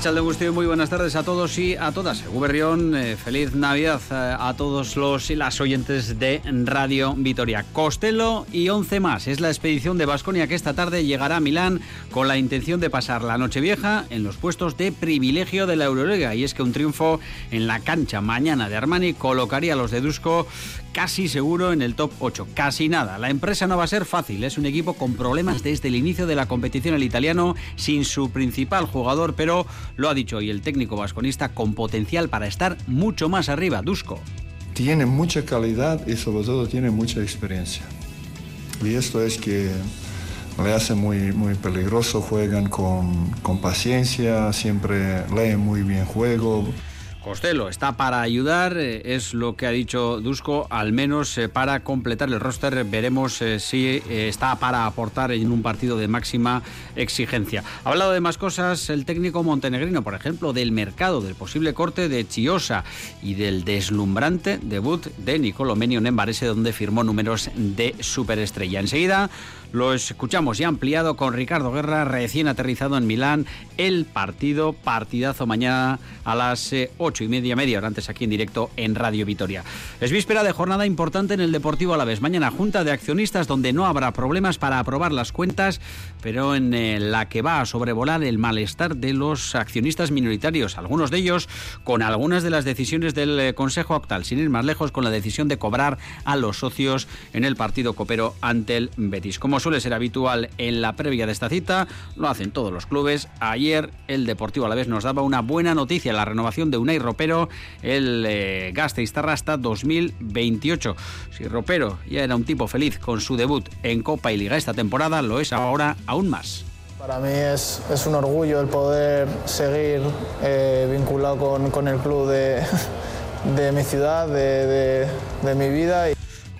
Racha de Agustín, muy buenas tardes a todos y a todas. Guberrión, eh, feliz Navidad eh, a todos los y las oyentes de Radio Vitoria. Costello y 11 más. Es la expedición de Basconia que esta tarde llegará a Milán con la intención de pasar la Nochevieja en los puestos de privilegio de la Euroliga. Y es que un triunfo en la cancha mañana de Armani colocaría a los de Dusko casi seguro en el top 8. Casi nada. La empresa no va a ser fácil. Es un equipo con problemas desde el inicio de la competición el italiano sin su principal jugador, pero lo ha dicho hoy el técnico vasconista con potencial para estar mucho más arriba. Dusko. Tiene mucha calidad y sobre todo tiene mucha experiencia. Y esto es que le hace muy, muy peligroso, juegan con, con paciencia, siempre leen muy bien juego. Costello está para ayudar, eh, es lo que ha dicho Dusko, al menos eh, para completar el roster. Veremos eh, si está para aportar en un partido de máxima exigencia. Ha hablado de más cosas el técnico montenegrino, por ejemplo, del mercado, del posible corte de Chiosa y del deslumbrante debut de Nicolo Menio Nembarese, donde firmó números de superestrella. Enseguida lo escuchamos ya ampliado con Ricardo Guerra, recién aterrizado en Milán. El partido, partidazo mañana a las eh, ocho y media, media hora antes aquí en directo en Radio Vitoria. Es víspera de jornada importante en el Deportivo Alavés. Mañana junta de accionistas donde no habrá problemas para aprobar las cuentas, pero en eh, la que va a sobrevolar el malestar de los accionistas minoritarios, algunos de ellos con algunas de las decisiones del eh, Consejo Actual, sin ir más lejos con la decisión de cobrar a los socios en el partido copero ante el Betis. Como suele ser habitual en la previa de esta cita, lo hacen todos los clubes. Ayer el Deportivo a la vez nos daba una buena noticia, la renovación de Unai Ropero, el eh, Gasteiztarra hasta 2028. Si Ropero ya era un tipo feliz con su debut en Copa y Liga esta temporada, lo es ahora aún más. Para mí es, un orgullo el poder seguir eh, vinculado con, el club de, mi ciudad, de mi vida.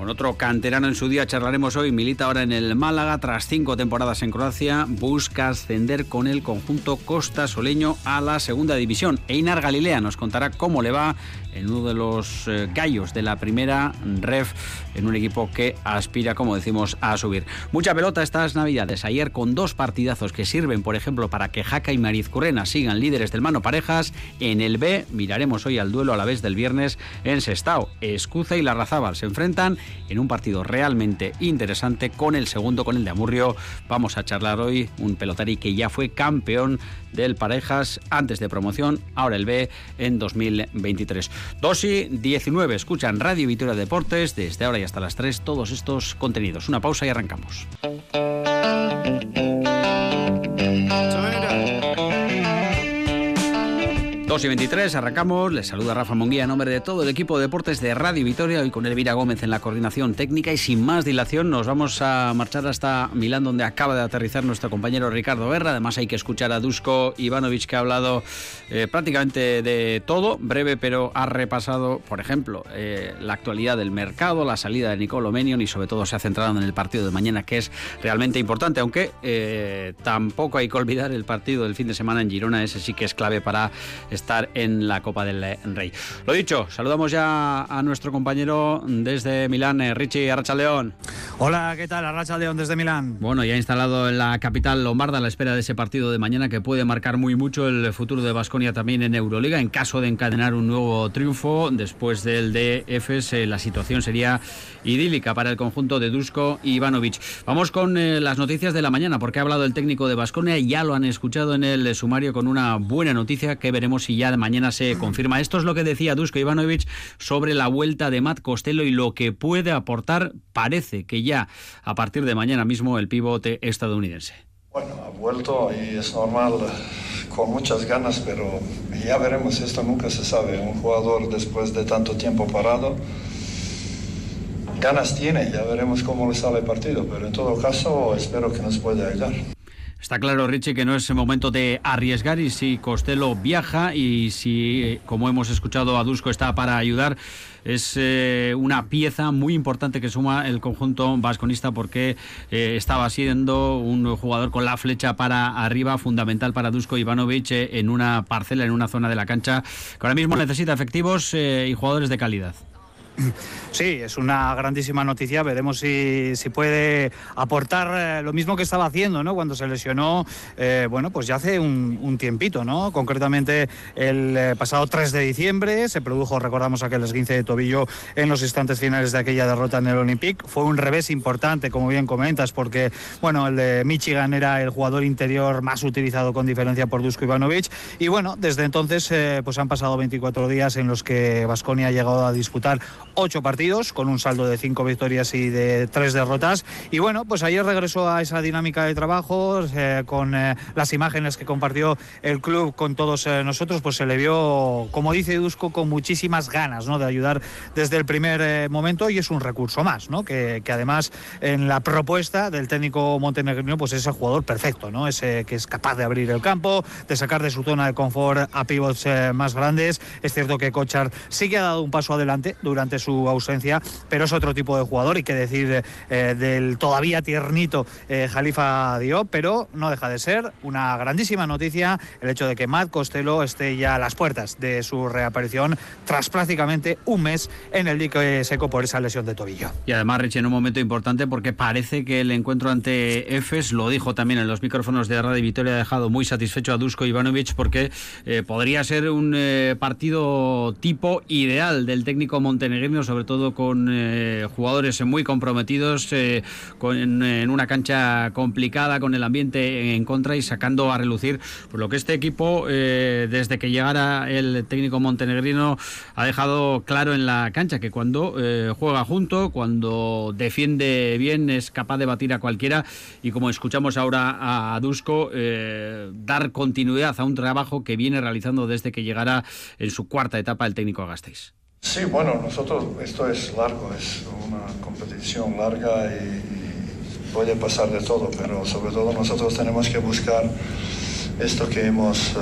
Con otro canterano en su día charlaremos hoy. Milita ahora en el Málaga. Tras cinco temporadas en Croacia, busca ascender con el conjunto Costa Soleño a la segunda división. Einar Galilea nos contará cómo le va en uno de los eh, gallos de la primera ref en un equipo que aspira, como decimos, a subir. Mucha pelota estas navidades. Ayer con dos partidazos que sirven, por ejemplo, para que Jaca y Marizcurrena sigan líderes del mano parejas. En el B miraremos hoy al duelo a la vez del viernes en Sestao. Escuza y Larrazábal se enfrentan en un partido realmente interesante con el segundo, con el de Amurrio. Vamos a charlar hoy un pelotari que ya fue campeón del parejas antes de promoción, ahora el B en 2023. 2 y 19, escuchan Radio Vitoria Deportes desde ahora y hasta las 3 todos estos contenidos. Una pausa y arrancamos. 2 y 23, arrancamos. Les saluda Rafa Monguía en nombre de todo el equipo de deportes de Radio Vitoria, hoy con Elvira Gómez en la coordinación técnica. Y sin más dilación, nos vamos a marchar hasta Milán, donde acaba de aterrizar nuestro compañero Ricardo Guerra. Además, hay que escuchar a Dusko Ivanovic, que ha hablado eh, prácticamente de todo, breve, pero ha repasado, por ejemplo, eh, la actualidad del mercado, la salida de Nicolo Menion y, sobre todo, se ha centrado en el partido de mañana, que es realmente importante. Aunque eh, tampoco hay que olvidar el partido del fin de semana en Girona, ese sí que es clave para estar en la Copa del Rey. Lo dicho, saludamos ya a nuestro compañero desde Milán, eh, Richie Arrachaldeón. Hola, ¿qué tal? Arrachaldeón desde Milán. Bueno, ya instalado en la capital lombarda a la espera de ese partido de mañana que puede marcar muy mucho el futuro de Basconia también en Euroliga. En caso de encadenar un nuevo triunfo después del DFS, la situación sería idílica para el conjunto de Dusko y Ivanovic. Vamos con eh, las noticias de la mañana, porque ha hablado el técnico de Basconia y ya lo han escuchado en el sumario con una buena noticia que veremos si ya de mañana se confirma. Esto es lo que decía Dusko Ivanovic sobre la vuelta de Matt Costello y lo que puede aportar, parece que ya a partir de mañana mismo, el pivote estadounidense. Bueno, ha vuelto y es normal con muchas ganas, pero ya veremos, esto nunca se sabe. Un jugador después de tanto tiempo parado, ganas tiene, ya veremos cómo le sale el partido, pero en todo caso espero que nos pueda ayudar. Está claro, Richie, que no es el momento de arriesgar y si Costello viaja y si, como hemos escuchado, Adusco está para ayudar, es eh, una pieza muy importante que suma el conjunto vasconista porque eh, estaba siendo un jugador con la flecha para arriba, fundamental para Dusko Ivanovic eh, en una parcela, en una zona de la cancha que ahora mismo necesita efectivos y jugadores de calidad. Sí, es una grandísima noticia. Veremos si, si puede aportar eh, lo mismo que estaba haciendo, ¿no? Cuando se lesionó, eh, bueno, pues ya hace un, tiempito, ¿no? Concretamente el eh, pasado 3 de diciembre se produjo, recordamos, aquel esguince de tobillo en los instantes finales de aquella derrota en el Olympic. Fue un revés importante, como bien comentas, porque, bueno, el de Michigan era el jugador interior más utilizado con diferencia por Dusko Ivanovic. Y bueno, desde entonces, pues han pasado 24 días en los que Vasconia ha llegado a disputar ocho partidos con un saldo de cinco victorias y de tres derrotas. Y bueno, pues ayer regresó a esa dinámica de trabajo eh, con eh, las imágenes que compartió el club con todos eh, nosotros, pues se le vio, como dice Dusko, con muchísimas ganas ¿no? de ayudar desde el primer momento y es un recurso más, ¿no? que, que, además en la propuesta del técnico montenegrino pues es el jugador perfecto, ¿no? ese que es capaz de abrir el campo, de sacar de su zona de confort a pivots más grandes. Es cierto que Kochar sí que ha dado un paso adelante durante su ausencia, pero es otro tipo de jugador y que decir eh, del todavía tiernito eh, Jalifa Diop, pero no deja de ser una grandísima noticia el hecho de que Matt Costello esté ya a las puertas de su reaparición tras prácticamente un mes en el dique seco por esa lesión de tobillo. Y además, Rich, en un momento importante porque parece que el encuentro ante EFES, lo dijo también en los micrófonos de Radio Vitoria, ha dejado muy satisfecho a Dusko Ivanovic porque eh, podría ser un partido tipo ideal del técnico montenegrino sobre todo con eh, jugadores muy comprometidos, eh, con, en una cancha complicada, con el ambiente en contra y sacando a relucir por lo que este equipo, eh, desde que llegara el técnico montenegrino, ha dejado claro en la cancha que cuando juega junto, cuando defiende bien, es capaz de batir a cualquiera y como escuchamos ahora a Dusko, dar continuidad a un trabajo que viene realizando desde que llegara en su cuarta etapa el técnico Gasteiz. Sí, bueno, nosotros, esto es largo, es una competición larga y, puede pasar de todo, pero sobre todo nosotros tenemos que buscar esto que hemos eh,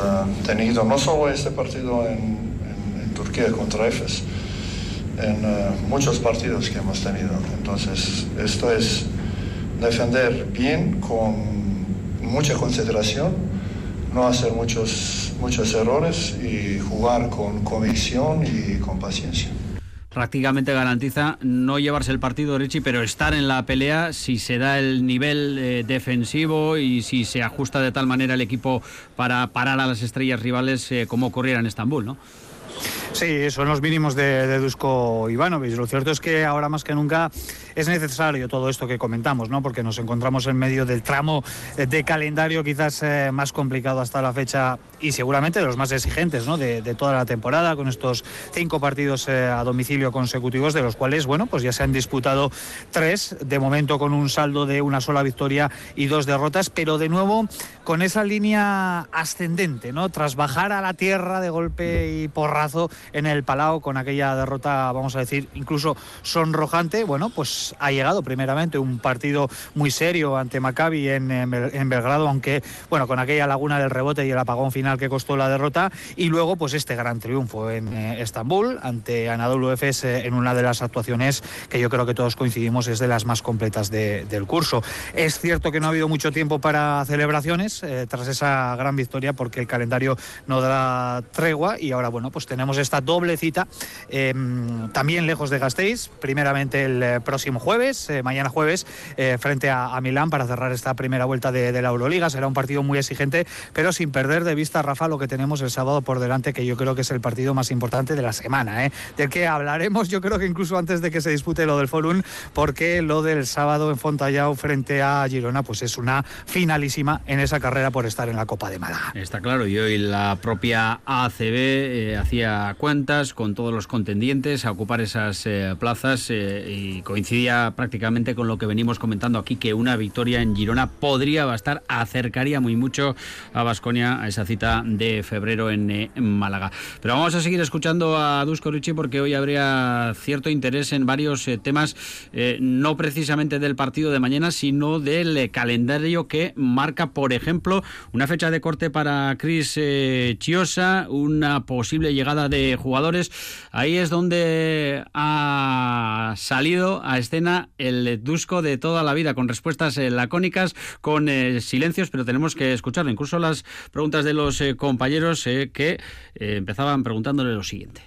tenido, no solo este partido en, Turquía contra EFES, en eh, muchos partidos que hemos tenido. Entonces, esto es defender bien, con mucha concentración, no hacer muchos, muchos errores y jugar con convicción y con paciencia. Prácticamente garantiza no llevarse el partido, Richie, pero estar en la pelea si se da el nivel eh, defensivo y si se ajusta de tal manera el equipo para parar a las estrellas rivales eh, como ocurriera en Estambul, ¿no? Sí, son los mínimos de, de Dusko Ivanovic. Lo cierto es que ahora más que nunca es necesario todo esto que comentamos, ¿no? Porque nos encontramos en medio del tramo de calendario quizás eh, más complicado hasta la fecha y seguramente de los más exigentes, ¿no? De, toda la temporada, con estos cinco partidos eh, a domicilio consecutivos, de los cuales, bueno, pues ya se han disputado tres, de momento con un saldo de una sola victoria y dos derrotas, pero de nuevo con esa línea ascendente, ¿no? Tras bajar a la tierra de golpe y porrazo en el Palau con aquella derrota, vamos a decir, incluso sonrojante, bueno, pues ha llegado primeramente un partido muy serio ante Maccabi en, Belgrado, aunque, bueno, con aquella laguna del rebote y el apagón final que costó la derrota, y luego, pues este gran triunfo en eh, Estambul ante Anadolu Efes eh, en una de las actuaciones que yo creo que todos coincidimos es de las más completas del curso. Es cierto que no ha habido mucho tiempo para celebraciones eh, tras esa gran victoria porque el calendario no da tregua y ahora, bueno, pues tenemos esta doble cita em, también lejos de Gasteiz, primeramente el eh, jueves, eh, mañana jueves, eh, frente a, Milán para cerrar esta primera vuelta de, la Euroliga. Será un partido muy exigente, pero sin perder de vista, Rafa, lo que tenemos el sábado por delante, que yo creo que es el partido más importante de la semana, ¿eh? del que hablaremos yo creo que incluso antes de que se dispute lo del Forum, porque lo del sábado en Fontallao frente a Girona, pues es una finalísima en esa carrera por estar en la Copa de Málaga. Está claro, y hoy la propia ACB hacía cuentas con todos los contendientes a ocupar esas eh, plazas y prácticamente con lo que venimos comentando aquí, que una victoria en Girona podría bastar, acercaría muy mucho a Basconia a esa cita de febrero en, Málaga. Pero vamos a seguir escuchando a Dusko Ricci porque hoy habría cierto interés en varios temas, no precisamente del partido de mañana, sino del calendario que marca, por ejemplo, una fecha de corte para Cris eh, Chiosa, una posible llegada de jugadores. Ahí es donde ha salido a escena el Dusko de toda la vida, con respuestas eh, lacónicas, con eh, silencios, pero tenemos que escucharlo. Incluso las preguntas de los compañeros que empezaban preguntándole lo siguiente.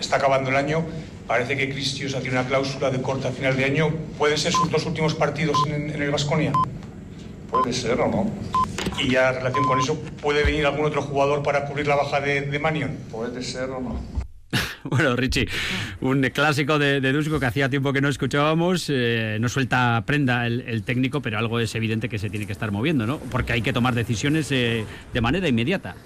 Está acabando el año, parece que Cristios tiene una cláusula de corte a final de año. ¿Puede ser sus dos últimos partidos en, el Vasconia? Puede ser o no. Y ya en relación con eso, ¿puede venir algún otro jugador para cubrir la baja de, de Manion? Puede ser o no. bueno, Richie, un clásico de, de, Dusko que hacía tiempo que no escuchábamos. Eh, no suelta prenda el, técnico, pero algo es evidente que se tiene que estar moviendo, ¿no? Porque hay que tomar decisiones eh, de manera inmediata.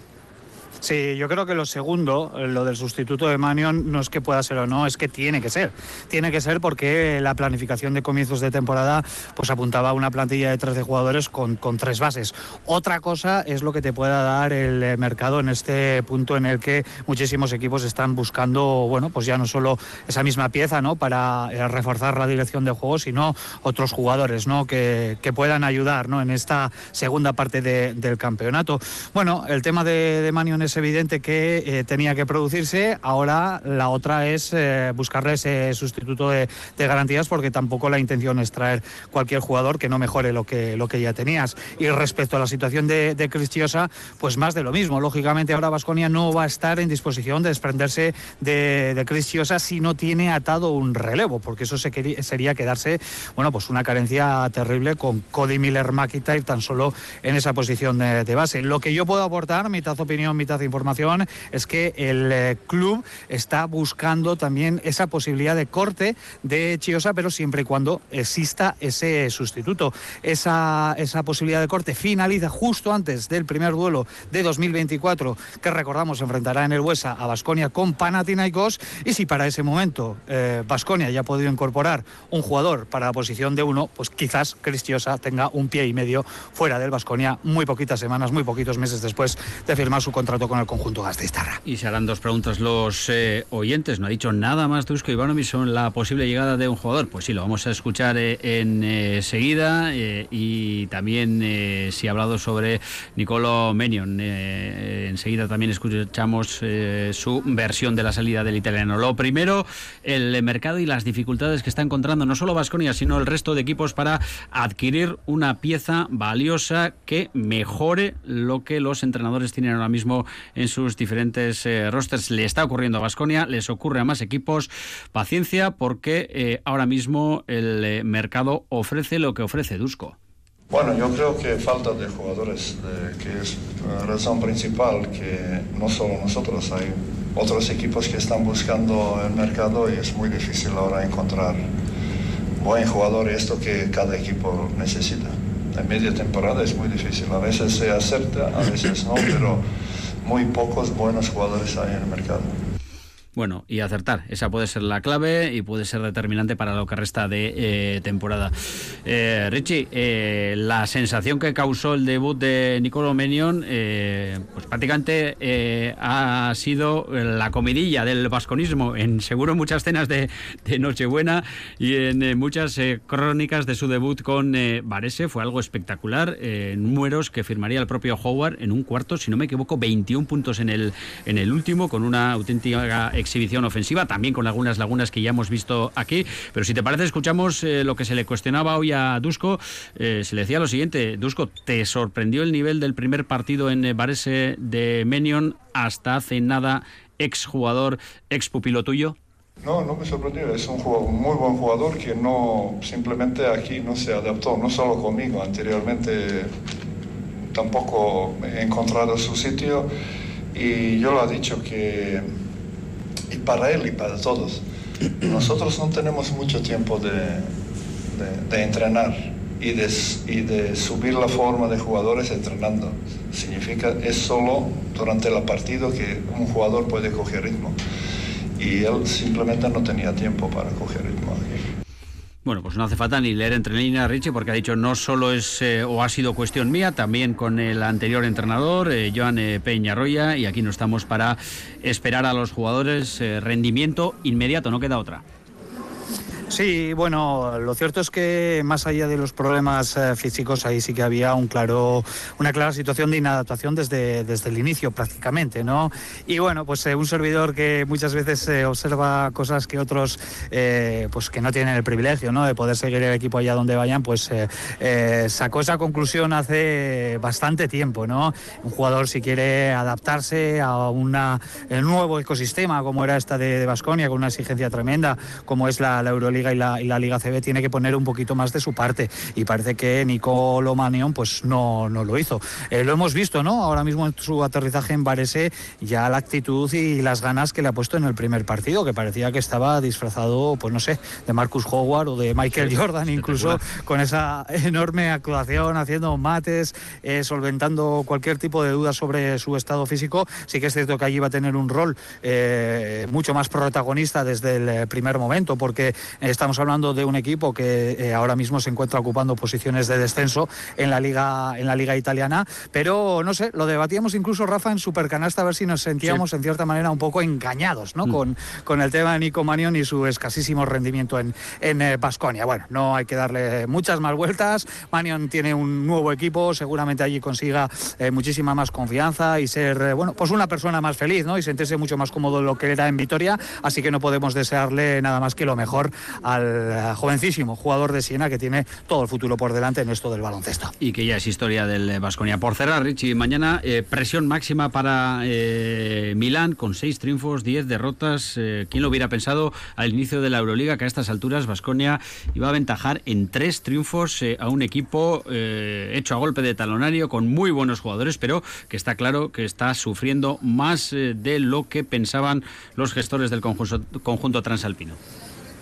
Sí, yo creo que lo segundo, lo del sustituto de Manion, no es que pueda ser o no, es que tiene que ser. Tiene que ser porque la planificación de comienzos de temporada pues apuntaba a una plantilla de 13 jugadores con, con tres bases. Otra cosa es lo que te pueda dar el mercado en este punto en el que muchísimos equipos están buscando, bueno, pues ya no solo esa misma pieza, ¿no? Para eh, reforzar la dirección de juego, sino otros jugadores, ¿no? Que, que puedan ayudar, ¿no? En esta segunda parte del campeonato. Bueno, el tema de, de Manion es evidente que eh, tenía que producirse. Ahora la otra es eh, buscarle ese sustituto de, garantías porque tampoco la intención es traer cualquier jugador que no mejore lo que, lo que ya tenías. Y respecto a la situación de, de Cristiosa, pues más de lo mismo. Lógicamente ahora Vasconia no va a estar en disposición de desprenderse de, de Cristiosa si no tiene atado un relevo, porque eso sería quedarse, bueno, pues una carencia terrible con Cody Miller McIntyre tan solo en esa posición de, de base. Lo que yo puedo aportar, mitad opinión, mitad información es que el eh, club está buscando también esa posibilidad de corte de Chiosa, pero siempre y cuando exista ese sustituto. Esa, esa posibilidad de corte finaliza justo antes del primer duelo de 2024, que recordamos enfrentará en el Huesa a Basconia con Panathinaikos. Y si para ese momento Basconia eh, ya ha podido incorporar un jugador para la posición de uno, pues quizás Cristiosa tenga un pie y medio fuera del Basconia muy poquitas semanas, muy poquitos meses después de firmar su contrato con el conjunto Gasteiztarra. Y se harán dos preguntas los eh, oyentes. No ha dicho nada más Dusko Ivanovic sobre la posible llegada de un jugador. Pues sí, lo vamos a escuchar eh, enseguida. Eh, y también si ha hablado sobre Nicolo Menion. enseguida también escuchamos su versión de la salida del italiano. Lo primero, el mercado y las dificultades que está encontrando no solo Vasconia, sino el resto de equipos para adquirir una pieza valiosa que mejore lo que los entrenadores tienen ahora mismo en sus diferentes eh, rosters. Le está ocurriendo a Basconia, les ocurre a más equipos. Paciencia porque eh, ahora mismo el eh, mercado ofrece lo que ofrece Dusko. Bueno, yo creo que falta de jugadores, que es la razón principal, que no solo nosotros, hay otros equipos que están buscando el mercado y es muy difícil ahora encontrar buen jugador y esto que cada equipo necesita. En media temporada es muy difícil, a veces se acerta, a veces no, pero muy pocos buenos jugadores hay en el mercado. Bueno, y acertar, esa puede ser la clave y puede ser determinante para lo que resta de eh, temporada. Eh, Richie, eh, la sensación que causó el debut de Nicolo Menion, pues prácticamente ha sido la comidilla del vasconismo en seguro muchas cenas de, Nochebuena y en muchas crónicas de su debut con Varese. Fue algo espectacular, números que firmaría el propio Howard en un cuarto, si no me equivoco, 21 puntos en el, en el último, con una auténtica exhibición ofensiva, también con algunas lagunas que ya hemos visto aquí. Pero si te parece, escuchamos eh, lo que se le cuestionaba hoy a Dusko. Eh, se le decía lo siguiente, Dusko, ¿te sorprendió el nivel del primer partido en Varese de Menion hasta hace nada exjugador, ex pupilo tuyo? No, no me sorprendió. Es un, muy buen jugador que no simplemente aquí no se adaptó, no solo conmigo. Anteriormente tampoco he encontrado su sitio y yo lo he dicho que para él y para todos. Nosotros no tenemos mucho tiempo de, entrenar y de, subir la forma de jugadores entrenando. Significa, es solo durante el partido que un jugador puede coger ritmo. Y él simplemente no tenía tiempo para coger ritmo Bueno, pues no hace falta ni leer entre líneas, Richie, porque ha dicho no solo es eh, o ha sido cuestión mía, también con el anterior entrenador, eh, Joan eh, Peñarroya, y aquí no estamos para esperar a los jugadores rendimiento inmediato, no queda otra. Sí, bueno, lo cierto es que más allá de los problemas eh, físicos, ahí sí que había un claro, una clara situación de inadaptación desde, desde el inicio prácticamente, ¿no? Y bueno, pues eh, un servidor que muchas veces eh, observa cosas que otros, pues que no tienen el privilegio, ¿no? De poder seguir el equipo allá donde vayan, pues sacó esa conclusión hace bastante tiempo, ¿no? Un jugador si quiere adaptarse a una, un nuevo ecosistema como era esta de Vasconia, con una exigencia tremenda, como es la, la Euroliga y la, Liga CB tiene que poner un poquito más de su parte y parece que Nicolo Manion pues no, no lo hizo. Eh, lo hemos visto, ¿no? Ahora mismo en su aterrizaje en Varese ya la actitud y las ganas que le ha puesto en el primer partido, que parecía que estaba disfrazado, pues no sé, de Marcus Howard o de Michael Jordan, incluso con esa enorme actuación, haciendo mates, eh, solventando cualquier tipo de duda sobre su estado físico. Sí que es cierto que allí va a tener un rol eh, mucho más protagonista desde el primer momento, porque Estamos hablando de un equipo que eh, ahora mismo se encuentra ocupando posiciones de descenso en la liga en la liga italiana, pero no sé, lo debatíamos incluso Rafa en Supercanasta a ver si nos sentíamos en cierta manera un poco engañados, ¿no? Mm. Con, con el tema de Nico Manion y su escasísimo rendimiento en en Basconia. Eh, bueno, no hay que darle muchas más vueltas. Manion tiene un nuevo equipo, seguramente allí consiga eh, muchísima más confianza y ser bueno, pues una persona más feliz, ¿no? Y sentirse mucho más cómodo de lo que era en Vitoria, así que no podemos desearle nada más que lo mejor al eh, jovencísimo jugador de Siena que tiene todo el futuro por delante en esto del baloncesto. Y que ya es historia del Vasconia. Por cerrar, Richie, mañana eh, presión máxima para eh, Milán con seis triunfos, diez derrotas. ¿Quién lo hubiera pensado al inicio de la Euroliga que a estas alturas Vasconia iba a aventajar en tres triunfos a un equipo hecho a golpe de talonario con muy buenos jugadores, pero que está claro que está sufriendo más de lo que pensaban los gestores del conjunto transalpino?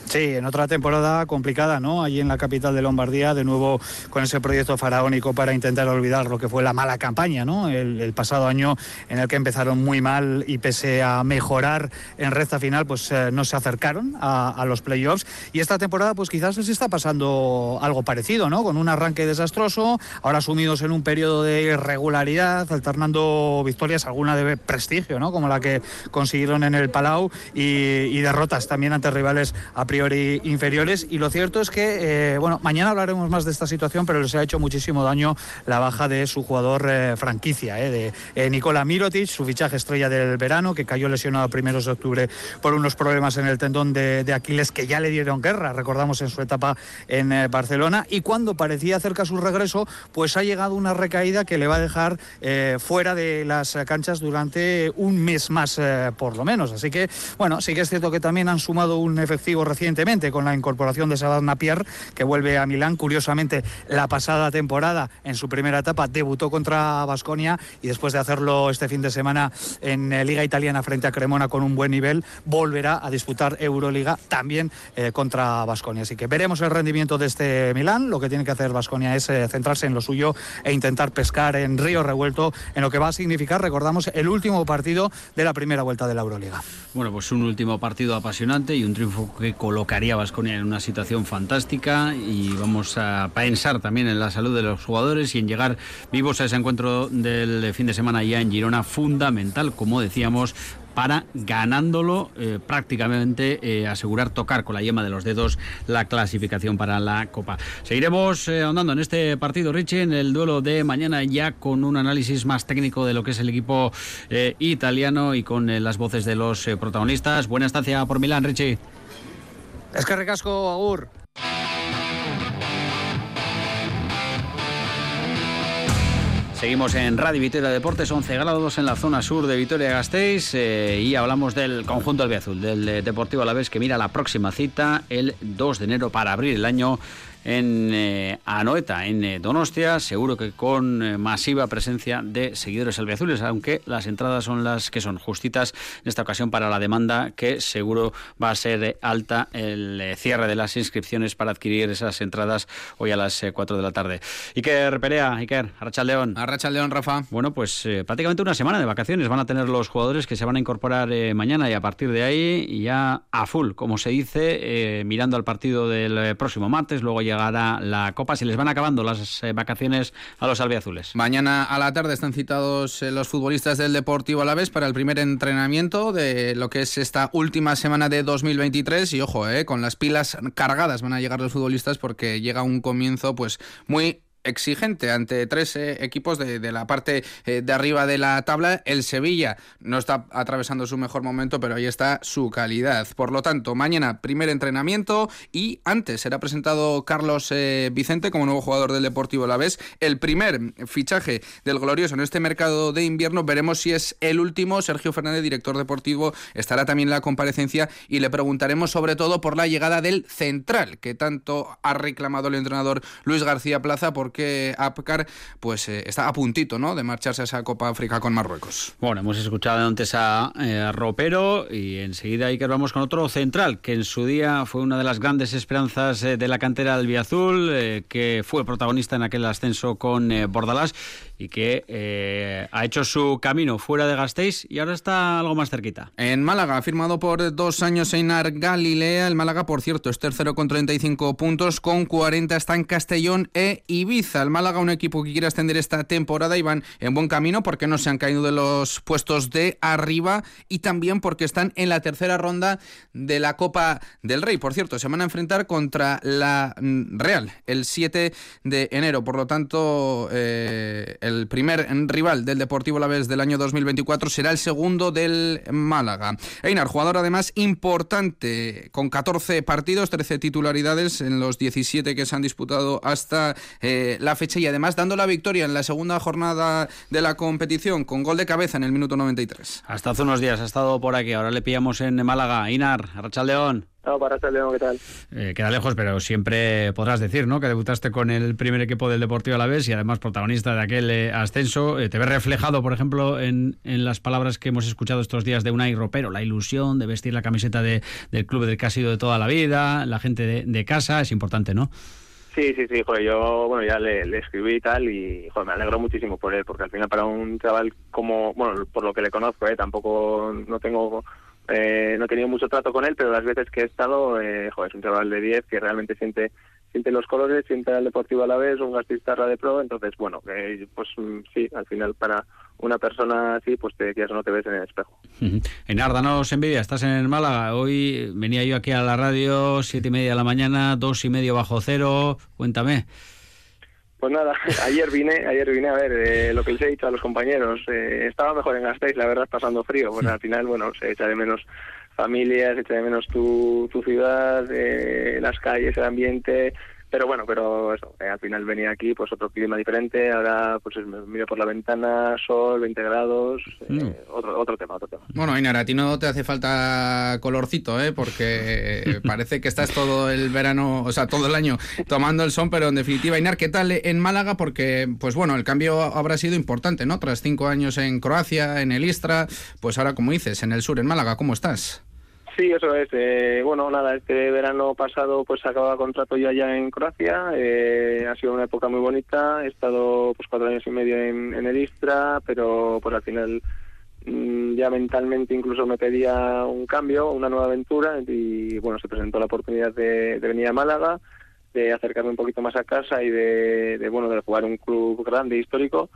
Sí, en otra temporada complicada, ¿no? Allí en la capital de Lombardía, de nuevo con ese proyecto faraónico para intentar olvidar lo que fue la mala campaña, ¿no? El, pasado año en el que empezaron muy mal y pese a mejorar en recta final, pues eh, no se acercaron a, los playoffs. Y esta temporada, pues quizás les está pasando algo parecido, ¿no? Con un arranque desastroso, ahora sumidos en un periodo de irregularidad, alternando victorias, alguna de prestigio, ¿no? Como la que consiguieron en el Palau y, y derrotas también ante rivales a inferiores. Y lo cierto es que, eh, bueno, mañana hablaremos más de esta situación, pero les ha hecho muchísimo daño la baja de su jugador eh, franquicia, eh, de Nikola Mirotic, su fichaje estrella del verano, que cayó lesionado a primeros de octubre por unos problemas en el tendón de, Aquiles que ya le dieron guerra, recordamos en su etapa en Barcelona. Y cuando parecía cerca su regreso, pues ha llegado una recaída que le va a dejar fuera de las canchas durante un mes más, por lo menos. Así que, bueno, sí que es cierto que también han sumado un efectivo reciente recientemente con la incorporación de Sabad Napier, que vuelve a Milán. Curiosamente, la pasada temporada, en su primera etapa, debutó contra Basconia y después de hacerlo este fin de semana en eh, Liga Italiana frente a Cremona con un buen nivel, volverá a disputar Euroliga también eh, contra Basconia. Así que veremos el rendimiento de este Milán. Lo que tiene que hacer Basconia es eh, centrarse en lo suyo e intentar pescar en río revuelto en lo que va a significar, recordamos, el último partido de la primera vuelta de la Euroliga. Bueno, pues un último partido apasionante y un triunfo que colocaría a Vasconia en una situación fantástica y vamos a pensar también en la salud de los jugadores y en llegar vivos a ese encuentro del fin de semana ya en Girona, fundamental, como decíamos, para ganándolo eh, prácticamente eh, asegurar tocar con la yema de los dedos la clasificación para la Copa. Seguiremos eh, ahondando en este partido, Richie, en el duelo de mañana ya con un análisis más técnico de lo que es el equipo italiano y con las voces de los protagonistas. Buena estancia por Milán, Richie. Es que recasco, Agur. Seguimos en Radio Vitoria Deportes, 11 grados en la zona sur de Vitoria-Gasteiz eh, y hablamos del conjunto albiazul, del Deportivo Alavés que mira la próxima cita el 2 de enero para abrir el año en eh, Anoeta, en eh, Donostia, seguro que con eh, masiva presencia de seguidores albiazules, aunque las entradas son las que son justitas en esta ocasión para la demanda que seguro va a ser alta el cierre de las inscripciones para adquirir esas entradas hoy a las 4 de la tarde. Iker Perea, Iker, Arrachaldeón. Arrachaldeón, Rafa. Bueno, pues prácticamente una semana de vacaciones van a tener los jugadores que se van a incorporar mañana y a partir de ahí ya a full, como se dice, mirando al partido del próximo martes, luego la Copa, se les van acabando las vacaciones a los albiazules. Mañana a la tarde están citados eh, los futbolistas del Deportivo Alavés para el primer entrenamiento de lo que es esta última semana de 2023 y ojo, eh, con las pilas cargadas van a llegar los futbolistas porque llega un comienzo pues muy exigente ante tres eh, equipos de, la parte eh, de arriba de la tabla. El Sevilla no está atravesando su mejor momento, pero ahí está su calidad. Por lo tanto, mañana primer entrenamiento y antes será presentado Carlos eh, Vicente como nuevo jugador del Deportivo La Vez. El primer fichaje del Glorioso en este mercado de invierno. Veremos si es el último. Sergio Fernández, director deportivo, estará también en la comparecencia y le preguntaremos sobre todo por la llegada del central que tanto ha reclamado el entrenador Luis García Plaza porque que APCAR pues eh, está a puntito ¿no? de marcharse a esa Copa África con Marruecos. Bueno, hemos escuchado antes a, eh, Ropero y enseguida ahí que vamos con otro central que en su día fue una de las grandes esperanzas eh, de la cantera del Viazul, que fue protagonista en aquel ascenso con Bordalás y que eh, ha hecho su camino fuera de Gasteiz y ahora está algo más cerquita. En Málaga, firmado por dos años Einar Galilea. El Málaga, por cierto, es tercero con 35 puntos, con 40 está en Castellón e Ibiza. El Málaga, un equipo que quiere ascender esta temporada y van en buen camino porque no se han caído de los puestos de arriba y también porque están en la tercera ronda de la Copa del Rey. Por cierto, se van a enfrentar contra la mm, Real el 7 de enero. Por lo tanto, eh, el primer rival del Deportivo La Vez del año 2024 será el segundo del Málaga. Einar, jugador además importante, con 14 partidos, 13 titularidades en los 17 que se han disputado hasta eh, la fecha y además dando la victoria en la segunda jornada de la competición con gol de cabeza en el minuto 93. Hasta hace unos días ha estado por aquí, ahora le pillamos en Málaga. Einar, León. No, para estar ¿qué tal? Eh, queda lejos, pero siempre podrás decir, ¿no? Que debutaste con el primer equipo del Deportivo Alavés y además protagonista de aquel eh, ascenso. Eh, te ves reflejado, por ejemplo, en, en, las palabras que hemos escuchado estos días de Unai Ropero, la ilusión de vestir la camiseta de, del club del que ha sido de toda la vida, la gente de, de casa, es importante, ¿no? Sí, sí, sí, joder, yo bueno ya le, le, escribí y tal y joder, me alegro muchísimo por él, porque al final para un chaval como, bueno, por lo que le conozco, eh, tampoco no tengo eh, no he tenido mucho trato con él, pero las veces que he estado, eh, joder, es un chaval de 10 que realmente siente siente los colores, siente al Deportivo a la vez, un gastistarra de pro, entonces, bueno, eh, pues mm, sí, al final para una persona así, pues te quieras o no te ves en el espejo. En Arda, no os envidia, estás en Málaga. Hoy venía yo aquí a la radio, siete y media de la mañana, dos y medio bajo cero. Cuéntame. Pues nada, ayer vine, ayer vine a ver eh, lo que les he dicho a los compañeros. Eh, estaba mejor en Gasteiz, la verdad, pasando frío. Pues al final, bueno, se echa de menos familias, se echa de menos tu, tu ciudad, eh, las calles, el ambiente pero bueno, pero eso, eh, al final venía aquí, pues otro clima diferente, ahora pues miro por la ventana, sol, 20 grados, eh, mm. otro, otro tema, otro tema. Bueno, Ainar, a ti no te hace falta colorcito, ¿eh? porque parece que estás todo el verano, o sea, todo el año tomando el sol, pero en definitiva, Ainar, ¿qué tal en Málaga? Porque, pues bueno, el cambio habrá sido importante, ¿no? Tras cinco años en Croacia, en el Istra, pues ahora, como dices, en el sur, en Málaga, ¿cómo estás? Sí, eso es. Eh, bueno, nada, este verano pasado pues acababa contrato yo allá en Croacia. Eh, ha sido una época muy bonita. He estado pues cuatro años y medio en, el Istra, pero pues al final mm, ya mentalmente incluso me pedía un cambio, una nueva aventura y bueno, se presentó la oportunidad de, venir a Málaga, de acercarme un poquito más a casa y de, de bueno, de jugar un club grande, histórico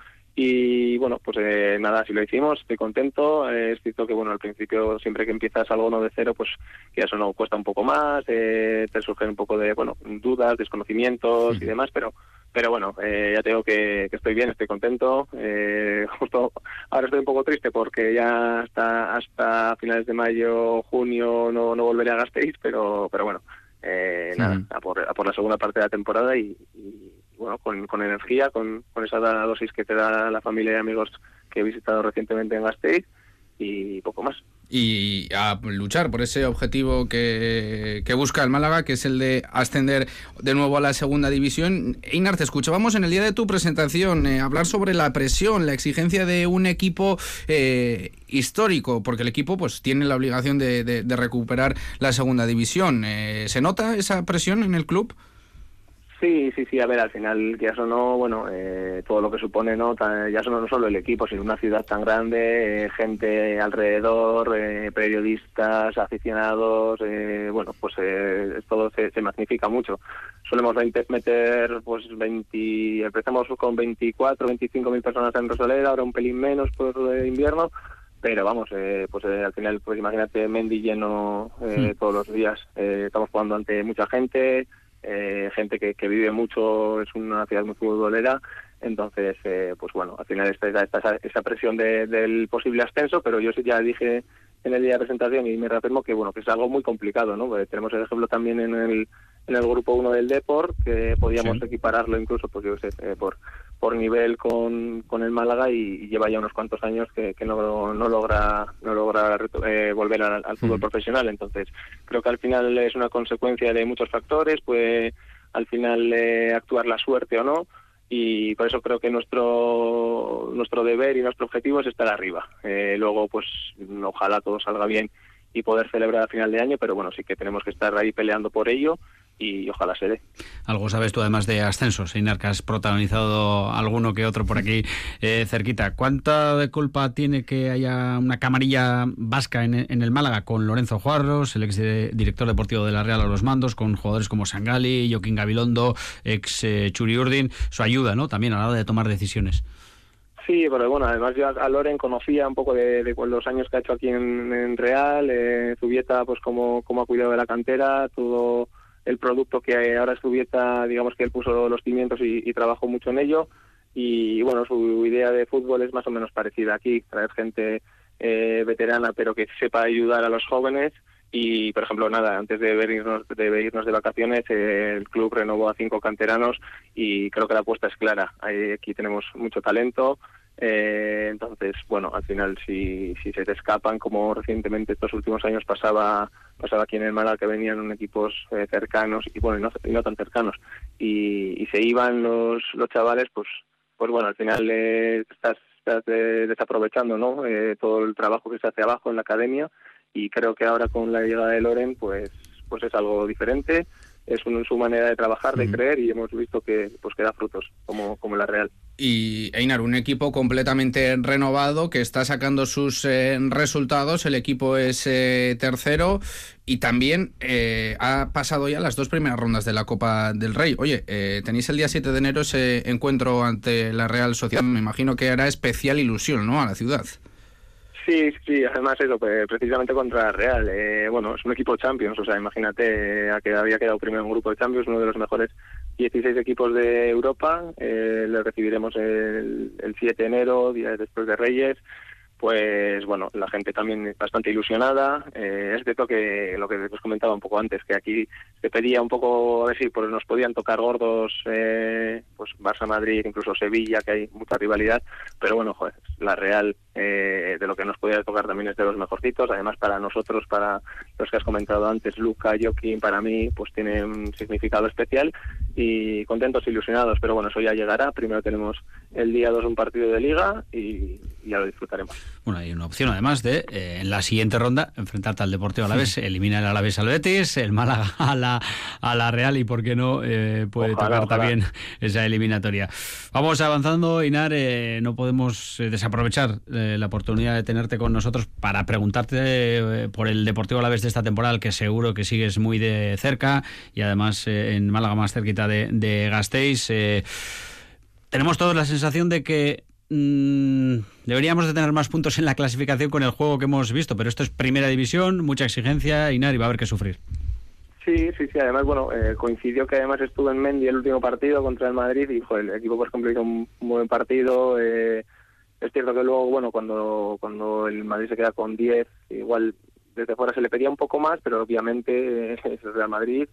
y bueno, pues eh, nada, si lo hicimos, estoy contento. Eh, es cierto que bueno, al principio siempre que empiezas algo no de cero, pues que eso no cuesta un poco más, eh, te surgen un poco de bueno dudas, desconocimientos y demás, pero pero bueno, eh, ya tengo que, que, estoy bien, estoy contento. Eh, justo ahora estoy un poco triste porque ya hasta hasta finales de mayo, junio no, no volveré a Gasteiz, pero pero bueno, eh, nada, a por, a por la segunda parte de la temporada y bueno, con, con energía, con, con, esa dosis que te da la familia y amigos que he visitado recientemente en Gasteiz. y poco más y a luchar por ese objetivo que, busca el Málaga, que es el de ascender de nuevo a la segunda división. Einar, te escuchábamos en el día de tu presentación eh, hablar sobre la presión, la exigencia de un equipo eh, histórico, porque el equipo pues tiene la obligación de, recuperar la segunda división. Eh, ¿Se nota esa presión en el club? Sí, sí, sí, a ver, al final, ya o no, bueno, eh, todo lo que supone, ¿no? ya no solo el equipo, sino una ciudad tan grande, eh, gente alrededor, eh, periodistas, aficionados, bueno, pues todo se, se, magnifica mucho. Solemos meter, pues, 20, empezamos con 24, 25 mil personas en Rosaleda, ahora un pelín menos por invierno, pero vamos, pues al final, pues imagínate Mendy lleno hmm. todos los días, estamos jugando ante mucha gente, eh, gente que, vive mucho, es una ciudad muy futbolera, entonces, eh, pues bueno, al final está, está esa, presión del posible ascenso, pero yo ya dije en el día de presentación y me reafirmo que bueno que es algo muy complicado, ¿no? tenemos el ejemplo también en el en el grupo 1 del Deport que podíamos equipararlo incluso pues yo sé, eh, por por nivel con, con el Málaga y, lleva ya unos cuantos años que, que no, no logra no logra eh, volver al, fútbol profesional. Entonces creo que al final es una consecuencia de muchos factores puede al final eh, actuar la suerte o no y por eso creo que nuestro nuestro deber y nuestro objetivo es estar arriba. Eh, luego pues ojalá todo salga bien y poder celebrar a final de año pero bueno sí que tenemos que estar ahí peleando por ello y ojalá se dé. Algo sabes tú además de ascensos, Inar, que has protagonizado alguno que otro por aquí eh, cerquita. ¿Cuánta de culpa tiene que haya una camarilla vasca en, el Málaga con Lorenzo Juarros, el ex director deportivo de la Real a los mandos, con jugadores como Sangali, Joaquín Gabilondo, ex eh, Churi Urdin? Su ayuda, ¿no? También a la hora de tomar decisiones. Sí, pero bueno, además yo a Loren conocía un poco de, los años que ha hecho aquí en, Real, eh, Zubieta, pues cómo, cómo ha cuidado de la cantera, todo el producto que ahora es Zubieta, digamos que él puso los cimientos y, trabajó mucho en ello. Y bueno, su idea de fútbol es más o menos parecida aquí, traer gente eh, veterana pero que sepa ayudar a los jóvenes. Y, por ejemplo, nada, antes de irnos de, irnos de vacaciones, el club renovó a cinco canteranos y creo que la apuesta es clara. aquí tenemos mucho talento, eh, entonces, bueno, al final si, si se te escapan, como recientemente estos últimos años pasaba pasaba aquí en el Málaga que venían equipos eh, cercanos y bueno y no, tan cercanos y, se iban los, los chavales, pues pues bueno, al final eh, estás, estás desaprovechando ¿no? todo el trabajo que se hace abajo en la academia y creo que ahora con la llegada de Loren pues pues es algo diferente es su manera de trabajar, de creer y hemos visto que pues que da frutos como, como la Real. Y Einar, un equipo completamente renovado que está sacando sus eh, resultados. El equipo es eh, tercero y también eh, ha pasado ya las dos primeras rondas de la Copa del Rey. Oye, tenéis el día 7 de enero ese encuentro ante la Real Sociedad. Me imagino que hará especial ilusión ¿no? a la ciudad. Sí, sí, además eso, precisamente contra Real. Eh, bueno, es un equipo Champions, o sea, imagínate a que había quedado primero en un grupo de Champions, uno de los mejores 16 equipos de Europa. Eh, le recibiremos el, el 7 de enero, día después de Reyes pues bueno, la gente también bastante ilusionada. Eh, es cierto que lo que os comentaba un poco antes, que aquí se pedía un poco a ver si pues, nos podían tocar gordos, eh, pues Barça, Madrid, incluso Sevilla, que hay mucha rivalidad, pero bueno, joder, la Real eh, de lo que nos podía tocar también es de los mejorcitos. Además, para nosotros, para los que has comentado antes, Luca, Joaquín, para mí, pues tiene un significado especial y contentos, ilusionados, pero bueno, eso ya llegará. Primero tenemos el día 2 un partido de liga y ya lo disfrutaremos. Bueno, hay una opción además de eh, en la siguiente ronda enfrentarte al Deportivo Alavés, elimina el Alavés al Betis, el Málaga a la, a la Real y por qué no eh, puede tocar también esa eliminatoria. Vamos avanzando, Inar, eh, no podemos desaprovechar la oportunidad de tenerte con nosotros para preguntarte por el Deportivo Alavés de esta temporada, que seguro que sigues muy de cerca y además en Málaga más cerquita de, de Gasteiz. Tenemos todos la sensación de que Mm, deberíamos de tener más puntos en la clasificación con el juego que hemos visto, pero esto es primera división, mucha exigencia y nadie va a haber que sufrir. Sí, sí, sí. Además, bueno, eh, coincidió que además estuvo en Mendy el último partido contra el Madrid y el equipo pues completó un, buen partido. Eh, es cierto que luego, bueno, cuando cuando el Madrid se queda con 10, igual desde fuera se le pedía un poco más, pero obviamente es el Real Madrid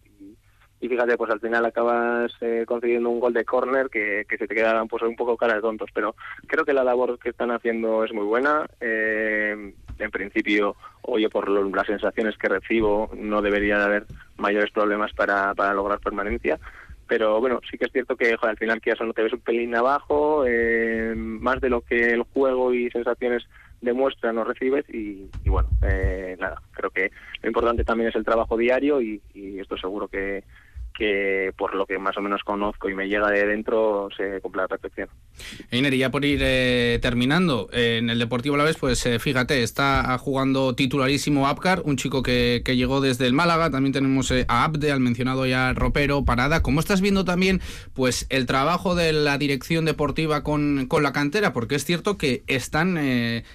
y, y fíjate, pues al final acabas eh, consiguiendo un gol de córner que, que, se te quedan pues un poco cara de tontos, pero creo que la labor que están haciendo es muy buena. Eh, en principio, oye, por las sensaciones que recibo, no debería de haber mayores problemas para, para lograr permanencia. Pero bueno, sí que es cierto que al final que no te ves un pelín abajo, eh, más de lo que el juego y sensaciones demuestran no recibes y, bueno, eh, nada, creo que lo importante también es el trabajo diario y, y esto seguro que, que por lo que más o menos conozco y me llega de dentro se cumple la perfección. Einer, y ya por ir eh, terminando, en el Deportivo La Vez, pues eh, fíjate, está jugando titularísimo Apcar, un chico que, que llegó desde el Málaga, también tenemos eh, a Abde, al mencionado ya Ropero, Parada. ¿Cómo estás viendo también pues el trabajo de la dirección deportiva con, con la cantera? Porque es cierto que están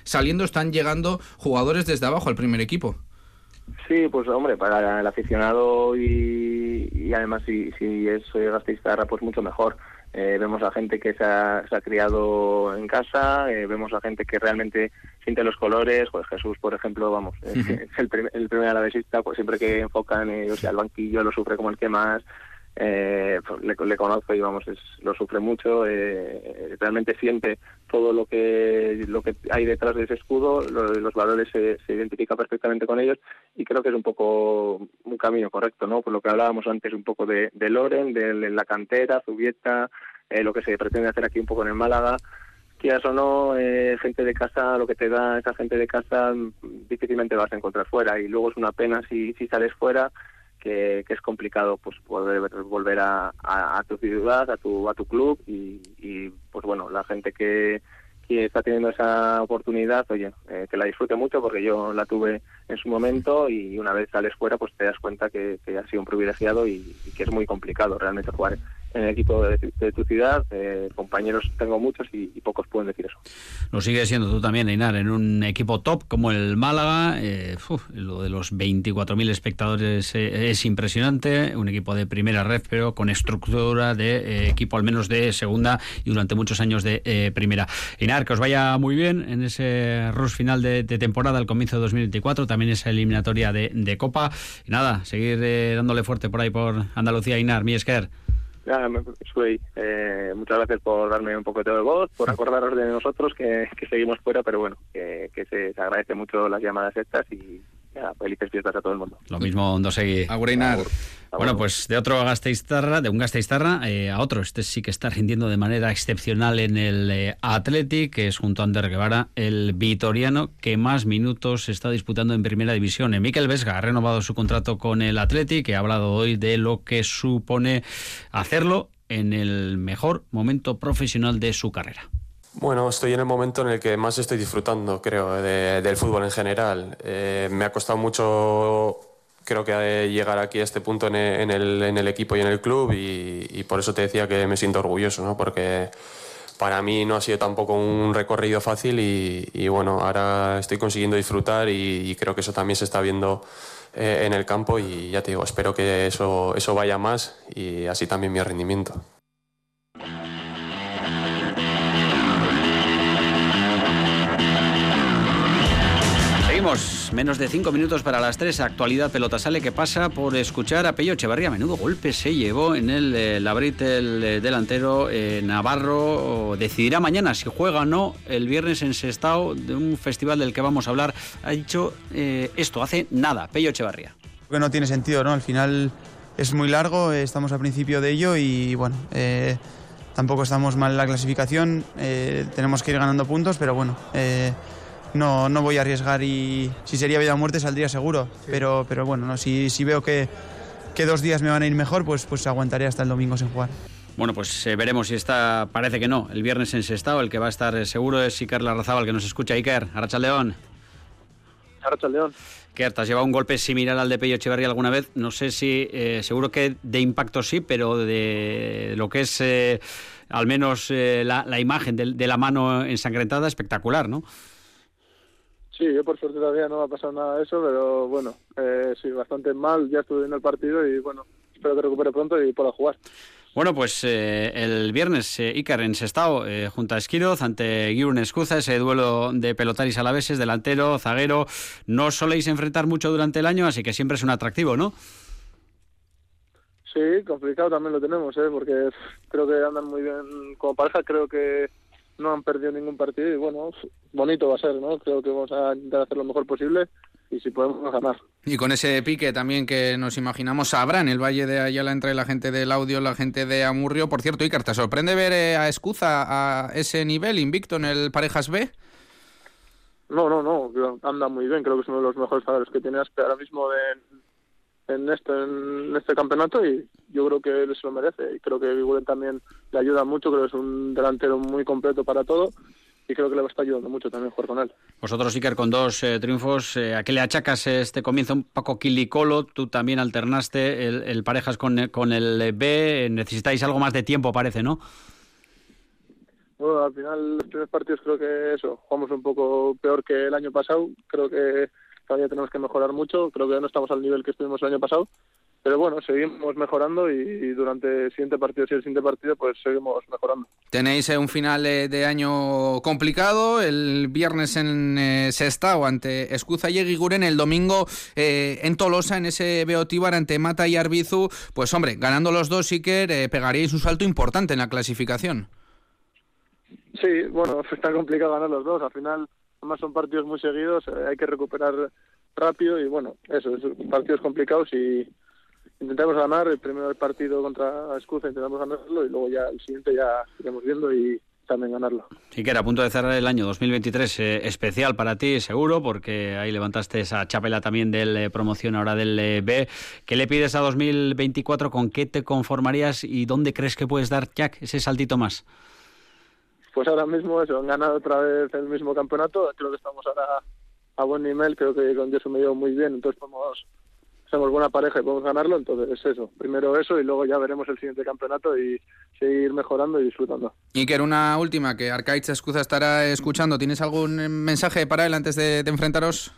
saliendo, están llegando jugadores desde abajo al primer equipo. Sí, pues hombre, para el aficionado y, además si, si es Gasteiztarra, pues mucho mejor. Eh, vemos a gente que se ha, criado en casa, eh, vemos a gente que realmente siente los colores, pues Jesús, por ejemplo, vamos, es, el, el primer alavesista, pues siempre que enfocan, eh, o sea, el banquillo lo sufre como el que más, eh, pues le, conozco y vamos es, lo sufre mucho eh, realmente siente todo lo que lo que hay detrás de ese escudo los valores se, se, identifica perfectamente con ellos y creo que es un poco un camino correcto no por lo que hablábamos antes un poco de, de Loren de, la cantera Zubieta eh, lo que se pretende hacer aquí un poco en el Málaga quieras o no, eh, gente de casa, lo que te da esa gente de casa, difícilmente vas a encontrar fuera. Y luego es una pena si, si sales fuera que, es complicado pues poder volver a, a, tu ciudad, a tu, a tu club y, pues bueno, la gente que, que está teniendo esa oportunidad, oye, eh, que la disfrute mucho porque yo la tuve en su momento y una vez sales fuera pues te das cuenta que, que has sido un privilegiado y que es muy complicado realmente jugar en el equipo de, tu ciudad. Eh, compañeros tengo muchos y, pocos pueden decir eso. Lo sigue siendo tú también, Einar, en un equipo top como el Málaga. Eh, lo de los 24.000 espectadores eh, es impresionante. Un equipo de primera red, pero con estructura de equipo al menos de segunda y durante muchos años de primera. Einar, que os vaya muy bien en ese rush final de, temporada al comienzo de 2024. También esa eliminatoria de, Copa. Y nada, seguir dándole fuerte por ahí por Andalucía, Einar, Miesker. Soy, eh, muchas gracias por darme un poco de voz, por acordaros de nosotros que, seguimos fuera, pero bueno, que, se, agradece mucho las llamadas estas y felices fiestas a todo el mundo. Lo mismo, Seguí. Agureinar. Bueno, pues de otro Gasteiztarra, de un Gasteiztarra eh, a otro. Este sí que está rindiendo de manera excepcional en el eh, Athletic, que es junto a Ander Guevara, el vitoriano que más minutos está disputando en Primera División. Eh, Miquel Vesga ha renovado su contrato con el Athletic, que ha hablado hoy de lo que supone hacerlo en el mejor momento profesional de su carrera. Bueno, estoy en el momento en el que más estoy disfrutando, creo, del fútbol en general. me ha costado mucho creo que de llegar aquí a este punto en el, en el, equipo y en el club y, por eso te decía que me siento orgulloso, ¿no? porque para mí no ha sido tampoco un recorrido fácil y, bueno, ahora estoy consiguiendo disfrutar y, creo que eso también se está viendo eh, en el campo y ya te digo, espero que eso, eso vaya más y así también mi rendimiento. Menos de cinco minutos para las tres. Actualidad pelota sale que pasa por escuchar a Pello Echevarría. Menudo golpe se llevó en el eh, Labrit el eh, delantero eh, Navarro. Decidirá mañana si juega o no el viernes en Sestao de un festival del que vamos a hablar. Ha dicho esto hace nada. Pello Echevarría. Que no tiene sentido, ¿no? Al final es muy largo, estamos al principio de ello y bueno. Tampoco estamos mal en la clasificación, tenemos que ir ganando puntos, pero bueno, no, no voy a arriesgar y si sería vida o muerte saldría seguro. Pero, pero bueno, no, si, si veo que, que dos días me van a ir mejor, pues, pues aguantaré hasta el domingo sin jugar. Bueno, pues eh, veremos si está, parece que no, el viernes en Sestao, el que va a estar eh, seguro es Iker Larrazábal, que nos escucha. Iker, Arrachaldeón. Arrachaldeón. Iker, ¿te has llevado un golpe similar al de Pello Echeverría alguna vez? No sé si, eh, seguro que de impacto sí, pero de lo que es al menos la, la, imagen de, de la mano ensangrentada, espectacular, ¿no? Sí, yo por suerte todavía no me ha pasado nada de eso, pero bueno, eh, sí, bastante mal. Ya estuve viendo el partido y bueno, espero que recupere pronto y pueda jugar. Bueno, pues eh, el viernes eh, Icar en Sestao eh, junto a Esquiroz ante Guirun Escuza, ese duelo de pelotaris alaveses, delantero, zaguero. No soléis enfrentar mucho durante el año, así que siempre es un atractivo, ¿no? Sí, complicado también lo tenemos, ¿eh? porque creo que andan muy bien como pareja, creo que no han perdido ningún partido y bueno, bonito va a ser, ¿no? Creo que vamos a intentar hacer lo mejor posible y si podemos ganar. Y con ese pique también que nos imaginamos habrá en el Valle de Ayala entre la gente del audio la gente de Amurrio. Por cierto, Icar, ¿te sorprende ver eh, a Escuza a ese nivel invicto en el Parejas B? No, no, no, anda muy bien, creo que es uno de los mejores jugadores que tiene ahora mismo en, en, este, en este campeonato y yo creo que él se lo merece y creo que Viguren también le ayuda mucho, creo que es un delantero muy completo para todo y creo que le va a estar ayudando mucho también jugar con él. Vosotros, Iker, con dos eh, triunfos, eh, ¿a qué le achacas este comienzo un poco quilicolo? Tú también alternaste el, parejas con, con el B, necesitáis algo más de tiempo, parece, ¿no? Bueno, al final los primeros partidos creo que eso, jugamos un poco peor que el año pasado, creo que todavía tenemos que mejorar mucho, creo que no estamos al nivel que estuvimos el año pasado, pero bueno, seguimos mejorando y, durante el siguiente partido el siguiente partido pues seguimos mejorando. Tenéis eh, un final eh, de año complicado, el viernes en eh, Sestao ante Escuza y Eguiguren, el domingo en Tolosa en ese Beotíbar ante Mata y Arbizu, pues hombre, ganando los dos Iker, pegaríais un salto importante en la clasificación. Sí, bueno, está complicado ganar los dos, al final además son partidos muy seguidos, hay que recuperar rápido y bueno, eso, son partidos complicados y intentamos ganar el primer partido contra Escuza, intentamos ganarlo y luego ya el siguiente ya iremos viendo y también ganarlo. Sí, que era a punto de cerrar el año 2023 eh, especial para ti, seguro, porque ahí levantaste esa chapela también del eh, promoción ahora del eh, B. ¿Qué le pides a 2024? ¿Con qué te conformarías y dónde crees que puedes dar, Jack, ese saltito más? Pues ahora mismo eso, han ganado otra vez el mismo campeonato, creo que estamos ahora a buen nivel, creo que con Dios me llevo muy bien, entonces podemos somos buena pareja y podemos ganarlo, entonces eso, primero eso y luego ya veremos el siguiente campeonato y seguir mejorando y disfrutando. Y que era una última, que Arcaiz Escuza estará escuchando, ¿tienes algún mensaje para él antes de, enfrentaros?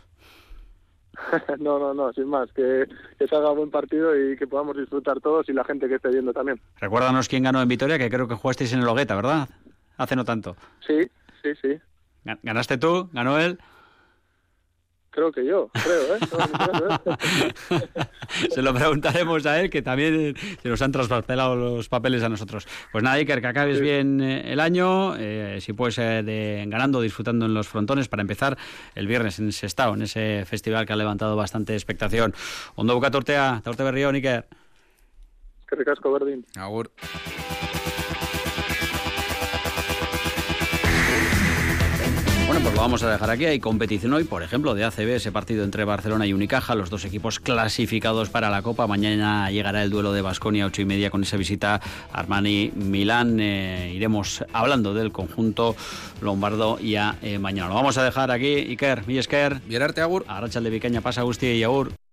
no, no, no, sin más, que, que salga buen partido y que podamos disfrutar todos y la gente que esté viendo también. Recuérdanos quién ganó en Vitoria, que creo que jugasteis en el Hogueta, ¿verdad? Hace no tanto. Sí, sí, sí. ¿Ganaste tú? ¿Ganó él? Creo que yo, creo, ¿eh? se lo preguntaremos a él, que también se nos han traspapelado los papeles a nosotros. Pues nada, Iker, que acabes bien eh, el año, eh, si puedes de, ganando, disfrutando en los frontones, para empezar el viernes en Sestao, en ese festival que ha levantado bastante expectación. Ondo buka tortea, torte berrión, Iker. Que ricasco, Berdin. Agur. Pues lo vamos a dejar aquí. Hay competición hoy, por ejemplo, de ACB, ese partido entre Barcelona y Unicaja, los dos equipos clasificados para la Copa. Mañana llegará el duelo de Basconia, ocho y media, con esa visita a Armani-Milán. Eh, iremos hablando del conjunto lombardo ya eh, mañana. Lo vamos a dejar aquí. Iker, Millesker. Vierarte, Agur. Arracha de Vicaña, pasa Agustí y Agur.